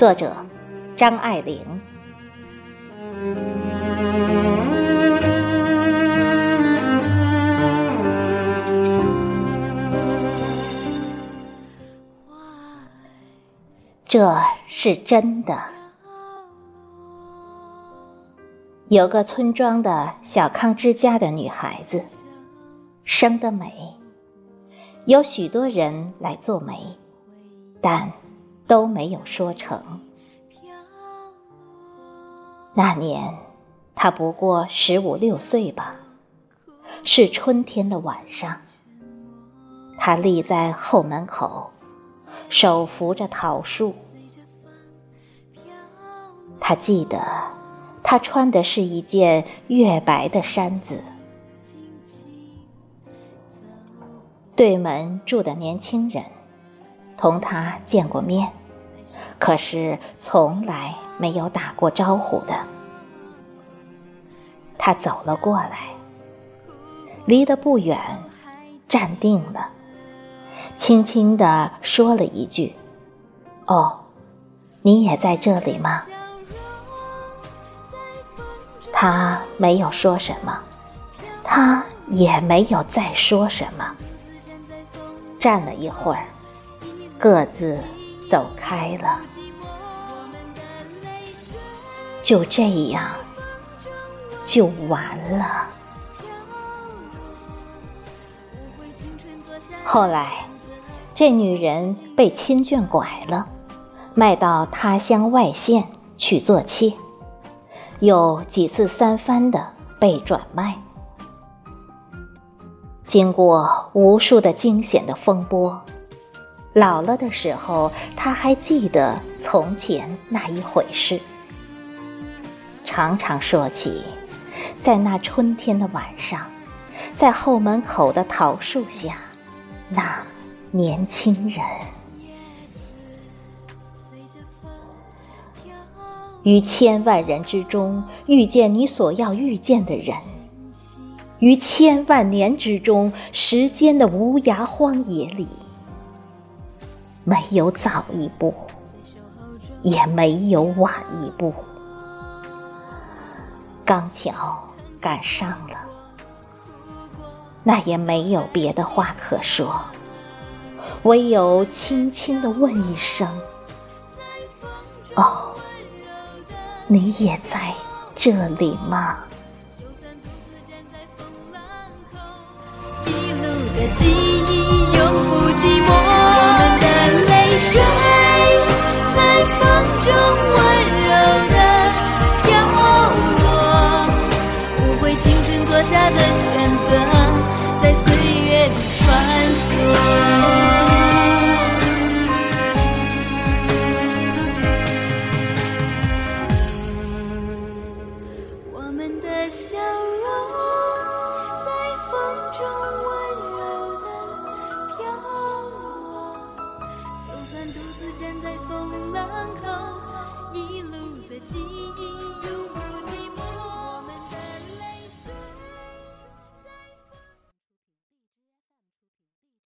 作者：张爱玲。这是真的。有个村庄的小康之家的女孩子，生得美，有许多人来做媒，但都没有说成。那年，她不过十五六岁吧，是春天的晚上，她立在后门口。手扶着桃树，他记得，他穿的是一件月白的衫子。对门住的年轻人，同他见过面，可是从来没有打过招呼的。他走了过来，离得不远，站定了。轻轻地说了一句：“哦，你也在这里吗？”他没有说什么，他也没有再说什么。站了一会儿，各自走开了。就这样，就完了。后来。这女人被亲眷拐了，卖到他乡外县去做妾，又几次三番的被转卖。经过无数的惊险的风波，老了的时候，他还记得从前那一回事，常常说起，在那春天的晚上，在后门口的桃树下，那。年轻人，于千万人之中遇见你所要遇见的人，于千万年之中时间的无涯荒野里，没有早一步，也没有晚一步，刚巧赶上了，那也没有别的话可说。唯有轻轻地问一声：“哦，你也在这里吗？”记忆永不的笑容在风中温柔的飘落，就算独自站在风浪口。